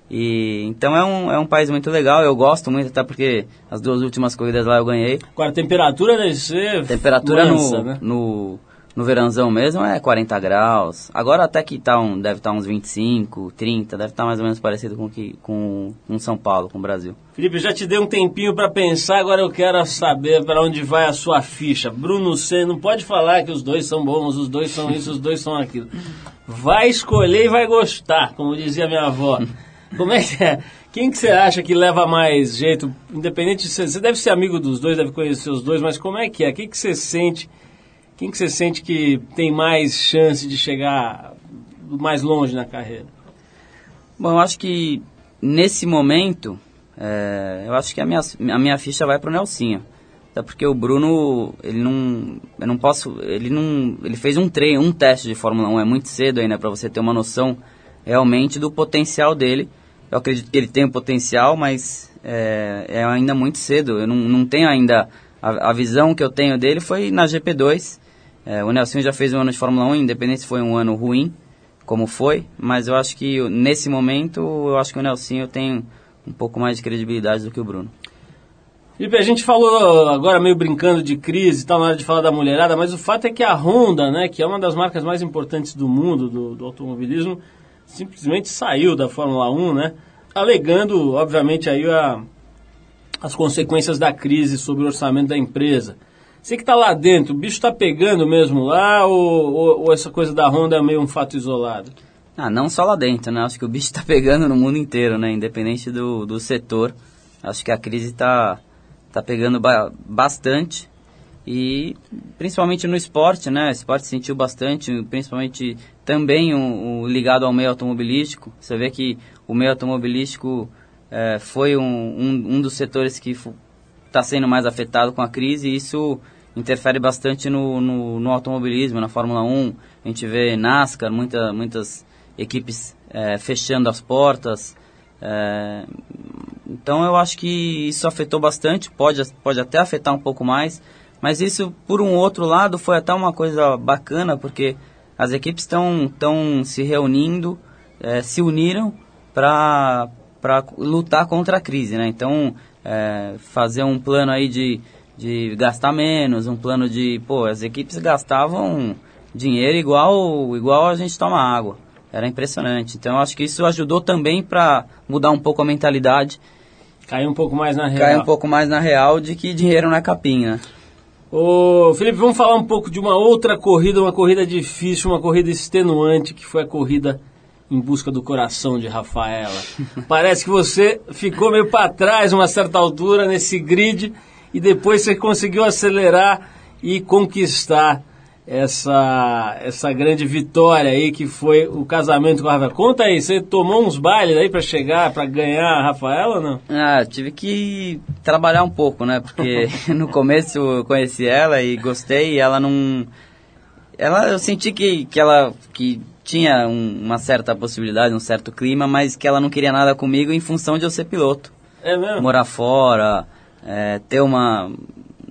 E, então é um, é um país muito legal, eu gosto muito, até porque as duas últimas corridas lá eu ganhei. Agora, a temperatura deve ser. Temperatura no, né? no, no verãozão mesmo é 40 graus. Agora até que tá um, deve estar uns 25, 30, deve estar mais ou menos parecido com, que, com, com São Paulo, com o Brasil. Felipe, já te dei um tempinho para pensar, agora eu quero saber para onde vai a sua ficha. Bruno C, não pode falar que os dois são bons, os dois são isso, os dois são aquilo. Vai escolher e vai gostar, como dizia minha avó. Como é que é? Quem que você acha que leva mais jeito, independente de ser, você deve ser amigo dos dois, deve conhecer os dois, mas como é que é? Quem que você sente, quem que você sente que tem mais chance de chegar mais longe na carreira? Bom, eu acho que nesse momento, é, eu acho que a minha, a minha ficha vai pro Nelsinho. Até porque o Bruno, ele não, eu não posso, ele não, ele fez um treino, um teste de Fórmula 1, é muito cedo ainda para você ter uma noção realmente do potencial dele. Eu acredito que ele tem o potencial, mas é, é ainda muito cedo. Eu não, não tenho ainda a, a visão que eu tenho dele foi na GP2. É, o Nelson já fez um ano de Fórmula 1, independente se foi um ano ruim, como foi, mas eu acho que nesse momento, eu acho que o Nelson tem um pouco mais de credibilidade do que o Bruno. Felipe, a gente falou agora meio brincando de crise tal na hora de falar da mulherada, mas o fato é que a Honda, né, que é uma das marcas mais importantes do mundo do, do automobilismo, simplesmente saiu da Fórmula 1, né, alegando, obviamente, aí a, as consequências da crise sobre o orçamento da empresa. Você que está lá dentro, o bicho está pegando mesmo lá ou, ou, ou, essa coisa da Honda é meio um fato isolado? Ah, não só lá dentro, né? Acho que o bicho está pegando no mundo inteiro, né? Independente do, do setor. Acho que a crise está tá pegando ba bastante e principalmente no esporte, né? O esporte sentiu bastante, principalmente também o, ligado ao meio automobilístico. Você vê que o meio automobilístico é, foi um, um dos setores que está sendo mais afetado com a crise e isso interfere bastante no, no, no, automobilismo, na Fórmula 1. A gente vê NASCAR, muita, muitas equipes é, fechando as portas. É, então eu acho que isso afetou bastante, pode, pode até afetar um pouco mais, mas isso, por um outro lado, foi até uma coisa bacana, porque as equipes estão se reunindo, é, se uniram para lutar contra a crise, né? Então, é, fazer um plano aí de, de gastar menos, um plano de, pô, as equipes gastavam dinheiro igual, igual a gente toma água. Era impressionante. Então, eu acho que isso ajudou também para mudar um pouco a mentalidade. Cair um pouco mais na real. Cair um pouco mais na real de que dinheiro não é capim, né? Ô, Felipe, vamos falar um pouco de uma outra corrida, uma corrida difícil, uma corrida extenuante, que foi a corrida em busca do coração de Rafaela. Parece que você ficou meio para trás uma certa altura nesse grid e depois você conseguiu acelerar e conquistar essa essa grande vitória aí que foi o casamento com a Rafaela. Conta aí, você tomou uns bailes aí para chegar, para ganhar a Rafaela ou não? Ah, tive que trabalhar um pouco, né? Porque no começo eu conheci ela e gostei e ela não ela eu senti que, que ela que tinha um, uma certa possibilidade, um certo clima, mas que ela não queria nada comigo em função de eu ser piloto. É mesmo? Morar fora, é, ter uma.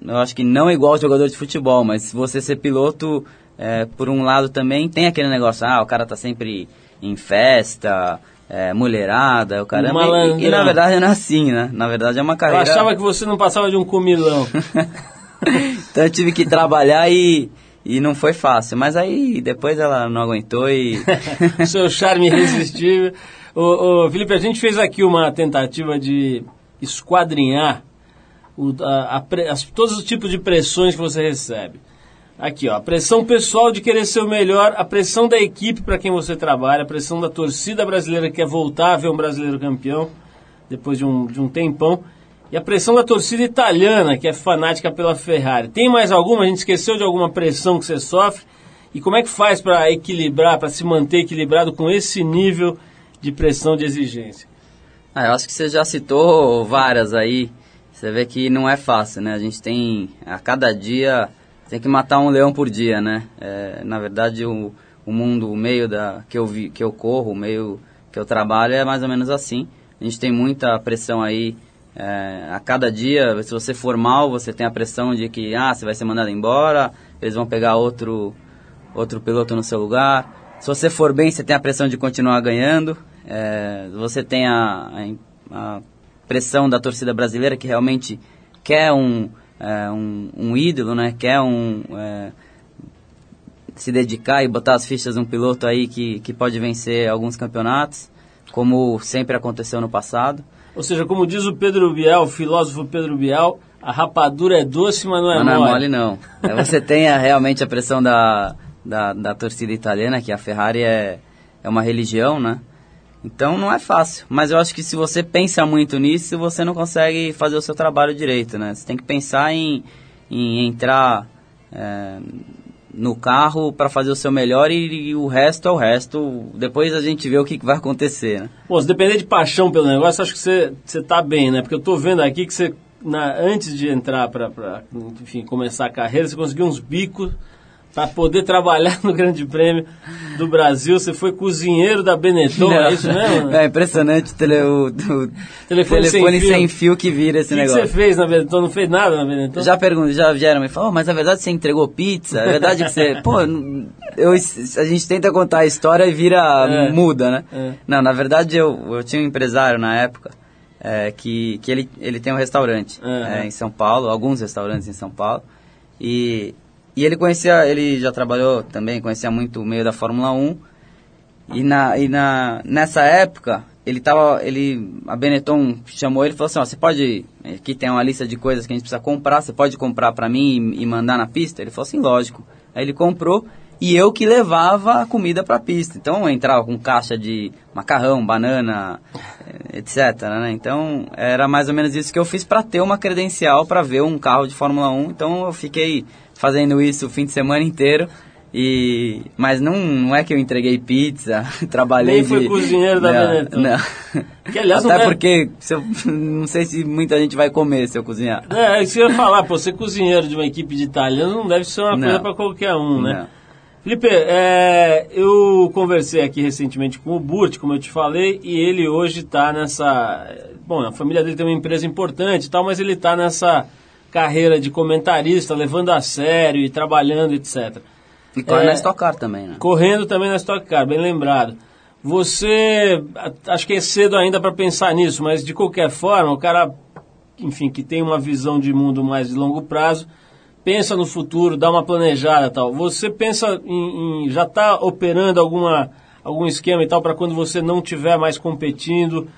Eu acho que não é igual jogador de futebol, mas se você ser piloto, é, por um lado também tem aquele negócio, ah, o cara tá sempre em festa, é, mulherada, o caramba. E, e, na verdade não é assim, né? Na verdade é uma carreira. Eu achava que você não passava de um comilão. então eu tive que trabalhar e e não foi fácil, mas aí depois ela não aguentou e. Seu charme irresistível. ô, ô, Felipe, a gente fez aqui uma tentativa de esquadrinhar o, a, a, as, todos os tipos de pressões que você recebe. Aqui, ó, a pressão pessoal de querer ser o melhor, a pressão da equipe para quem você trabalha, a pressão da torcida brasileira que quer voltar a ver um brasileiro campeão depois de um, de um tempão, e a pressão da torcida italiana, que é fanática pela Ferrari. Tem mais alguma? A gente esqueceu de alguma pressão que você sofre? E como é que faz para equilibrar, para se manter equilibrado com esse nível de pressão de exigência? Ah, eu acho que você já citou várias aí. Você vê que não é fácil, né? A gente tem, a cada dia, tem que matar um leão por dia, né? É, na verdade, o, o mundo, o meio da, que, eu vi, que eu corro, o meio que eu trabalho é mais ou menos assim. A gente tem muita pressão aí é, a cada dia. Se você for mal, você tem a pressão de que ah, você vai ser mandado embora, eles vão pegar outro, outro piloto no seu lugar. Se você for bem, você tem a pressão de continuar ganhando. É, você tem a, a, a, pressão da torcida brasileira que realmente quer um, é, um, um, ídolo, né? Quer um é, se dedicar e botar as fichas num piloto aí que, que pode vencer alguns campeonatos, como sempre aconteceu no passado. Ou seja, como diz o Pedro Bial, o filósofo Pedro Bial, a rapadura é doce, mas não é mas mole. Não é mole, não. É, você tem a, realmente a pressão da, da, da torcida italiana, que a Ferrari é, é uma religião, né? Então não é fácil, mas eu acho que se você pensa muito nisso, você não consegue fazer o seu trabalho direito, né? Você tem que pensar em, em entrar é, no carro para fazer o seu melhor e, e, o resto é o resto. Depois a gente vê o que, vai acontecer, né? Se depender de paixão pelo negócio, acho que você, você tá bem, né? Porque eu tô vendo aqui que você, na, antes de entrar para, enfim, começar a carreira, você conseguiu uns bicos para poder trabalhar no Grande Prêmio do Brasil. Você foi cozinheiro da Benetton, não, é isso mesmo? É impressionante o, tele, o, o telefone, telefone sem, fio. sem, fio. que vira esse que negócio. O que você fez na Benetton? Não fez nada na Benetton? Já pergunto, já vieram me falar, oh, mas a verdade você entregou pizza? É verdade que você... Pô, eu, a gente tenta contar a história e vira... É. muda, né? É. Não, na verdade eu, eu tinha um empresário na época é, que, que ele, ele tem um restaurante é, em São Paulo, alguns restaurantes em São Paulo. E e ele conhecia, ele já trabalhou também, conhecia muito o meio da Fórmula 1. E, na, e na, nessa época, ele tava, ele, a Benetton chamou ele e falou assim, ó, você pode, aqui tem uma lista de coisas que a gente precisa comprar, você pode comprar para mim e, e, mandar na pista? Ele falou assim, lógico. Aí ele comprou e eu que levava a comida para a pista. Então eu entrava com caixa de macarrão, banana, eh, etc. Né? Então era mais ou menos isso que eu fiz para ter uma credencial para ver um carro de Fórmula 1. Então eu fiquei fazendo isso o fim de semana inteiro. E, mas não, não é que eu entreguei pizza, trabalhei Nem foi cozinheiro da Benetton. Não. Que, aliás, Até não porque eu, não sei se muita gente vai comer se eu cozinhar. É, isso eu ia falar, pô, ser cozinheiro de uma equipe de italianos não deve ser uma não. coisa para qualquer um, né? Não. Felipe, é, eu conversei aqui recentemente com o Burt, como eu te falei, e ele hoje está nessa... Bom, a família dele tem uma empresa importante e tal, mas ele está nessa carreira de comentarista, levando a sério e trabalhando, etc. E corre é, na Stock Car também, né? Correndo também na Stock Car, bem lembrado. Você, acho que é cedo ainda para pensar nisso, mas de qualquer forma, o cara, enfim, que tem uma visão de mundo mais de longo prazo, pensa no futuro, dá uma planejada tal. Você pensa em, em já está operando alguma, algum esquema e tal para quando você não estiver mais competindo,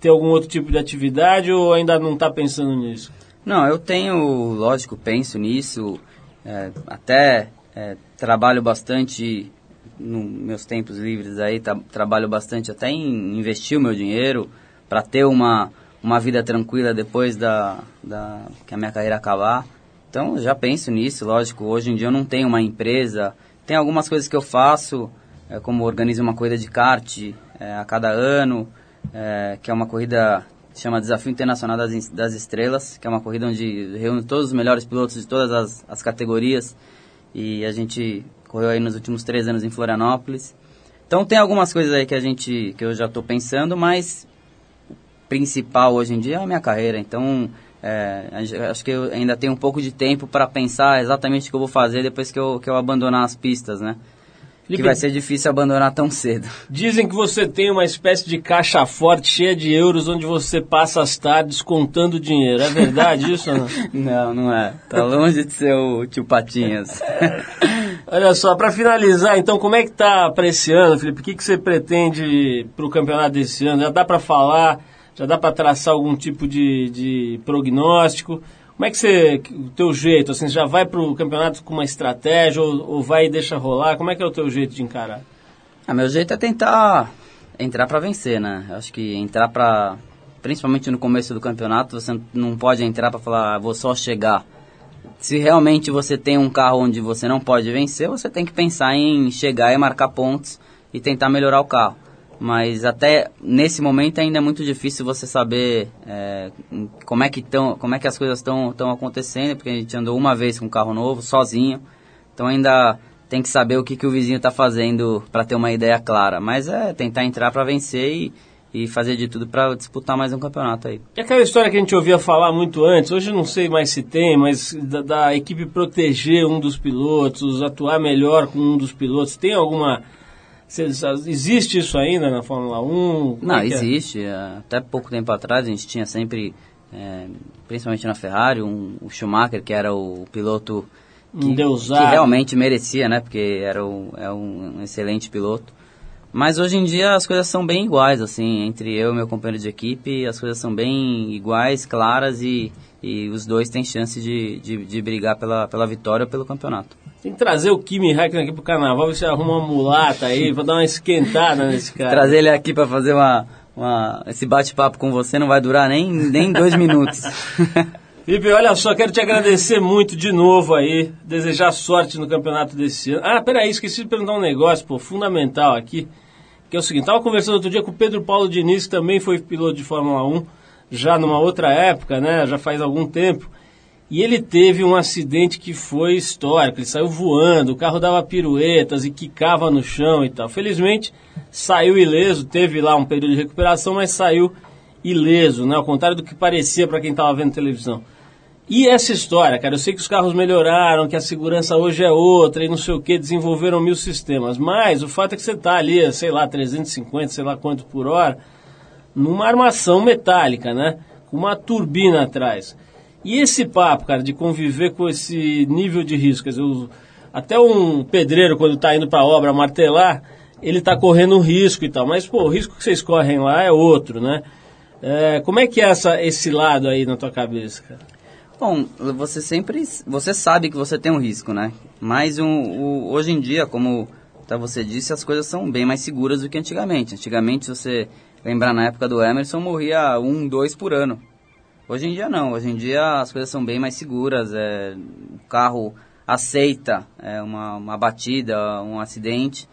ter algum outro tipo de atividade ou ainda não está pensando nisso? Não, eu tenho, lógico, penso nisso, é, até é, trabalho bastante nos meus tempos livres aí, tra trabalho bastante até em investir o meu dinheiro para ter uma, uma vida tranquila depois da, da que a minha carreira acabar. Então já penso nisso, lógico. Hoje em dia eu não tenho uma empresa, tem algumas coisas que eu faço, é, como organizo uma corrida de kart é, a cada ano, é, que é uma corrida chama Desafio Internacional das, das Estrelas, que é uma corrida onde reúne todos os melhores pilotos de todas as, as categorias. E a gente correu aí nos últimos três anos em Florianópolis. Então tem algumas coisas aí que a gente que eu já estou pensando, mas o principal hoje em dia é a minha carreira. Então é, acho que eu ainda tenho um pouco de tempo para pensar exatamente o que eu vou fazer depois que eu, que eu abandonar as pistas, né? Felipe, que vai ser difícil abandonar tão cedo. Dizem que você tem uma espécie de caixa forte cheia de euros onde você passa as tardes contando dinheiro. É verdade isso não? não, não é. Tá longe de ser o tio Patinhas. Olha só, para finalizar, então, como é que tá para esse ano, Felipe? O que, que você pretende para o campeonato desse ano? Já dá para falar? Já dá para traçar algum tipo de, de prognóstico? Como é que você, o teu jeito, assim, já vai pro campeonato com uma estratégia ou, ou vai e deixa rolar? Como é que é o teu jeito de encarar? Ah, meu jeito é tentar entrar para vencer, né? Eu acho que entrar para principalmente no começo do campeonato, você não pode entrar para falar, ah, vou só chegar. Se realmente você tem um carro onde você não pode vencer, você tem que pensar em chegar e marcar pontos e tentar melhorar o carro. Mas até nesse momento ainda é muito difícil você saber é, como é que tão, como é que as coisas estão estão acontecendo, porque a gente andou uma vez com um carro novo, sozinho. Então ainda tem que saber o que, que o vizinho está fazendo para ter uma ideia clara. Mas é tentar entrar para vencer e, e fazer de tudo para disputar mais um campeonato aí. E aquela história que a gente ouvia falar muito antes, hoje não sei mais se tem, mas da, da equipe proteger um dos pilotos, atuar melhor com um dos pilotos, tem alguma Existe isso ainda na Fórmula 1? Não, é, é existe. É? Até pouco tempo atrás a gente tinha sempre, é, principalmente na Ferrari, um, o Schumacher, que era o piloto que, que realmente merecia, né? Porque era o, é um excelente piloto. Mas hoje em dia as coisas são bem iguais, assim, entre eu e meu companheiro de equipe, as coisas são bem iguais, claras e, e os dois têm chance de, de, de brigar pela, pela vitória ou pelo campeonato. Tem que trazer o Kimi Raikkonen aqui pro carnaval, você arruma uma mulata aí, pra dar uma esquentada nesse cara. Trazer ele aqui para fazer uma, uma esse bate-papo com você não vai durar nem, nem dois minutos. Felipe, olha só, quero te agradecer muito de novo aí, desejar sorte no campeonato desse ano. Ah, peraí, esqueci de perguntar um negócio, pô, fundamental aqui, que é o seguinte, estava conversando outro dia com o Pedro Paulo Diniz, que também foi piloto de Fórmula 1, já numa outra época, né, já faz algum tempo, e ele teve um acidente que foi histórico. Ele saiu voando, o carro dava piruetas e quicava no chão e tal. Felizmente saiu ileso, teve lá um período de recuperação, mas saiu ileso, né? Ao contrário do que parecia para quem estava vendo televisão. E essa história, cara, eu sei que os carros melhoraram, que a segurança hoje é outra e não sei o que, desenvolveram mil sistemas, mas o fato é que você está ali, sei lá, 350, sei lá quanto por hora, numa armação metálica, né? Com uma turbina atrás. E esse papo, cara, de conviver com esse nível de risco, quer dizer, até um pedreiro, quando está indo para a obra martelar, ele está correndo um risco e tal. Mas, pô, o risco que vocês correm lá é outro, né? É, como é que é essa, esse lado aí na tua cabeça, cara? Bom, você sempre, você sabe que você tem um risco, né? Mas um, o, hoje em dia, como tá, você disse, as coisas são bem mais seguras do que antigamente. Antigamente, você lembrar na época do Emerson, morria um, dois por ano. Hoje em dia não, hoje em dia as coisas são bem mais seguras, é, o carro aceita é, uma, uma batida, um acidente,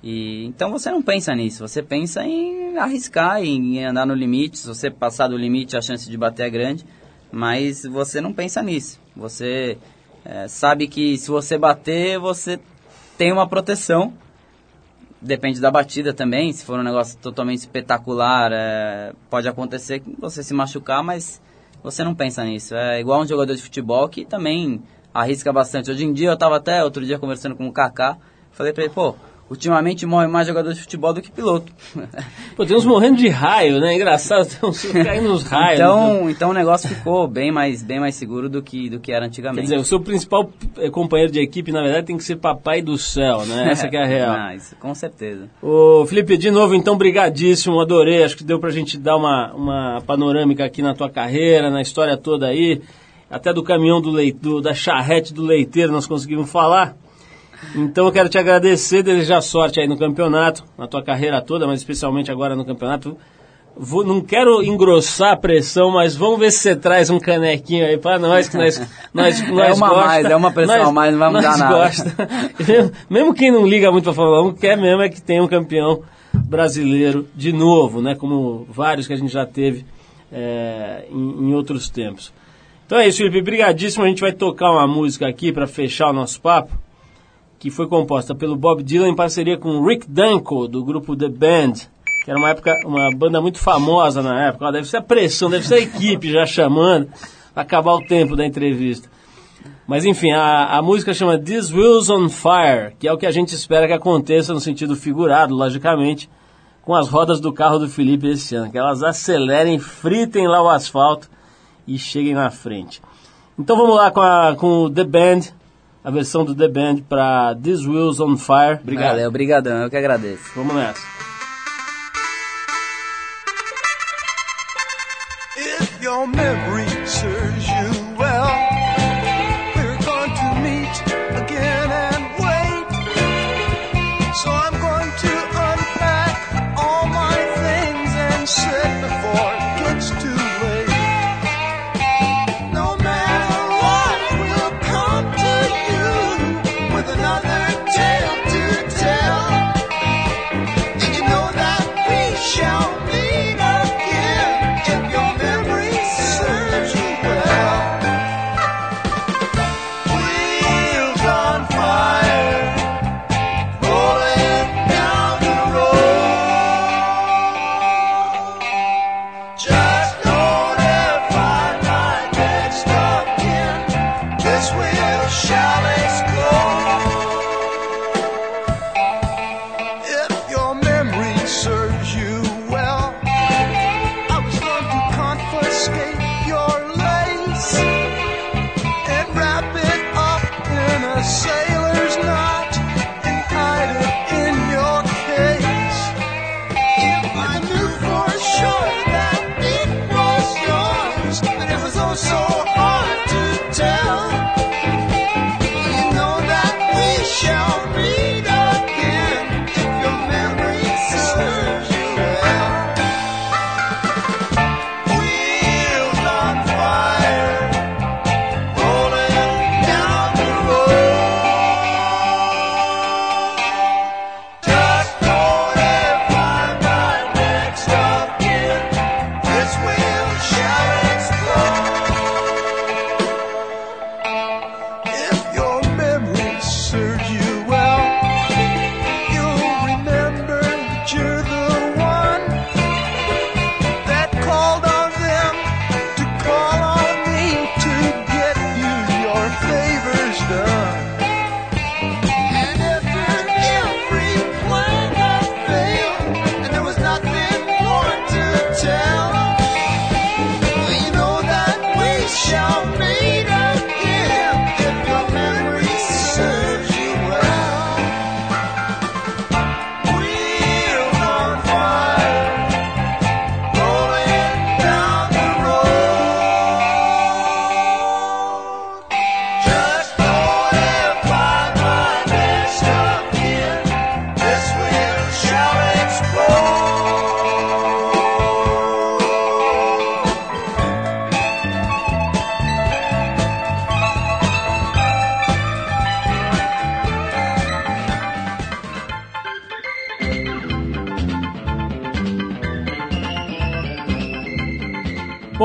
e então você não pensa nisso, você pensa em arriscar, em, andar no limite, se você passar do limite a chance de bater é grande, mas você não pensa nisso, você é, sabe que se você bater, você tem uma proteção, depende da batida também, se for um negócio totalmente espetacular, é, pode acontecer que você se machucar, mas você não pensa nisso. É igual um jogador de futebol que também arrisca bastante. Hoje em dia, eu estava até outro dia conversando com o Kaká, falei para ele, pô, ultimamente morre mais jogador de futebol do que piloto. Pô, tem uns morrendo de raio, né? Engraçado, tem uns caindo nos raios. Então, né? então o negócio ficou bem mais, bem mais seguro do que, do que era antigamente. Quer dizer, o seu principal eh, companheiro de equipe, na verdade, tem que ser papai do céu, né? Essa que é a real. Ah, isso, com certeza. Ô, Felipe, de novo, então, brigadíssimo, adorei. Acho que deu pra gente dar uma, uma panorâmica aqui na tua carreira, na história toda aí. Até do caminhão do, leite, do da charrete do leiteiro nós conseguimos falar. Então eu quero te agradecer, desejar sorte aí no campeonato, na tua carreira toda, mas especialmente agora no campeonato. Vou, não quero engrossar a pressão, mas vamos ver se você traz um canequinho aí para nós, que nós, nós, nós É uma gosta, mais, é uma pressão nós, mais, não vai mudar nada. Gosta. mesmo quem não liga muito para Fórmula 1, quer mesmo é que tenha um campeão brasileiro de novo, né? Como vários que a gente já teve é, em, em outros tempos. Então é isso, Felipe. Brigadíssimo. A gente vai tocar uma música aqui para fechar o nosso papo que foi composta pelo Bob Dylan em parceria com Rick Danko, do grupo The Band, que era uma época uma banda muito famosa na época. deve ser a pressão, deve ser a equipe já chamando para acabar o tempo da entrevista. Mas enfim, a, a música chama This Wheels on Fire, que é o que a gente espera que aconteça no sentido figurado, logicamente, com as rodas do carro do Felipe esse ano, que elas acelerem, fritem lá o asfalto e cheguem na frente. Então vamos lá com, a, com o The Band, a versão do The Band para This Wheels on Fire. Obrigado. Valeu, obrigadão, eu que agradeço. Vamos nessa. If your memory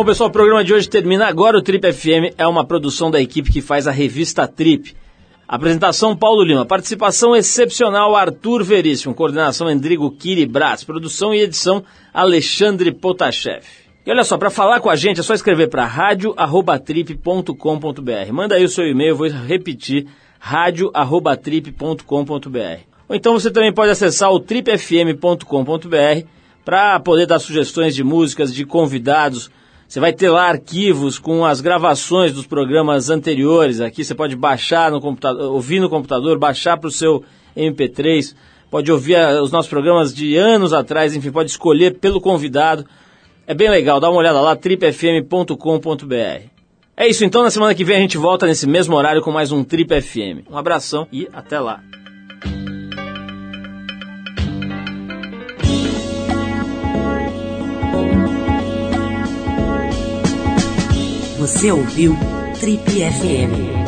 Bom, pessoal, o programa de hoje termina agora. O Trip FM é uma produção da equipe que faz a revista Trip. Apresentação Paulo Lima, participação excepcional Arthur Veríssimo, coordenação Endrigo Kiri Braz, produção e edição Alexandre Potashev. E olha só, para falar com a gente é só escrever para radio@trip.com.br. Manda aí o seu e-mail, vou repetir, radio@trip.com.br. Ou então você também pode acessar o tripfm.com.br para poder dar sugestões de músicas, de convidados, você vai ter lá arquivos com as gravações dos programas anteriores. Aqui você pode baixar no computador, ouvir no computador, baixar para o seu MP3. Pode ouvir ah, os nossos programas de anos atrás, enfim, pode escolher pelo convidado. É bem legal, dá uma olhada lá, tripfm.com.br. É isso então, na semana que vem a gente volta nesse mesmo horário com mais um Trip FM. Um abração e até lá. Você ouviu Trip FM.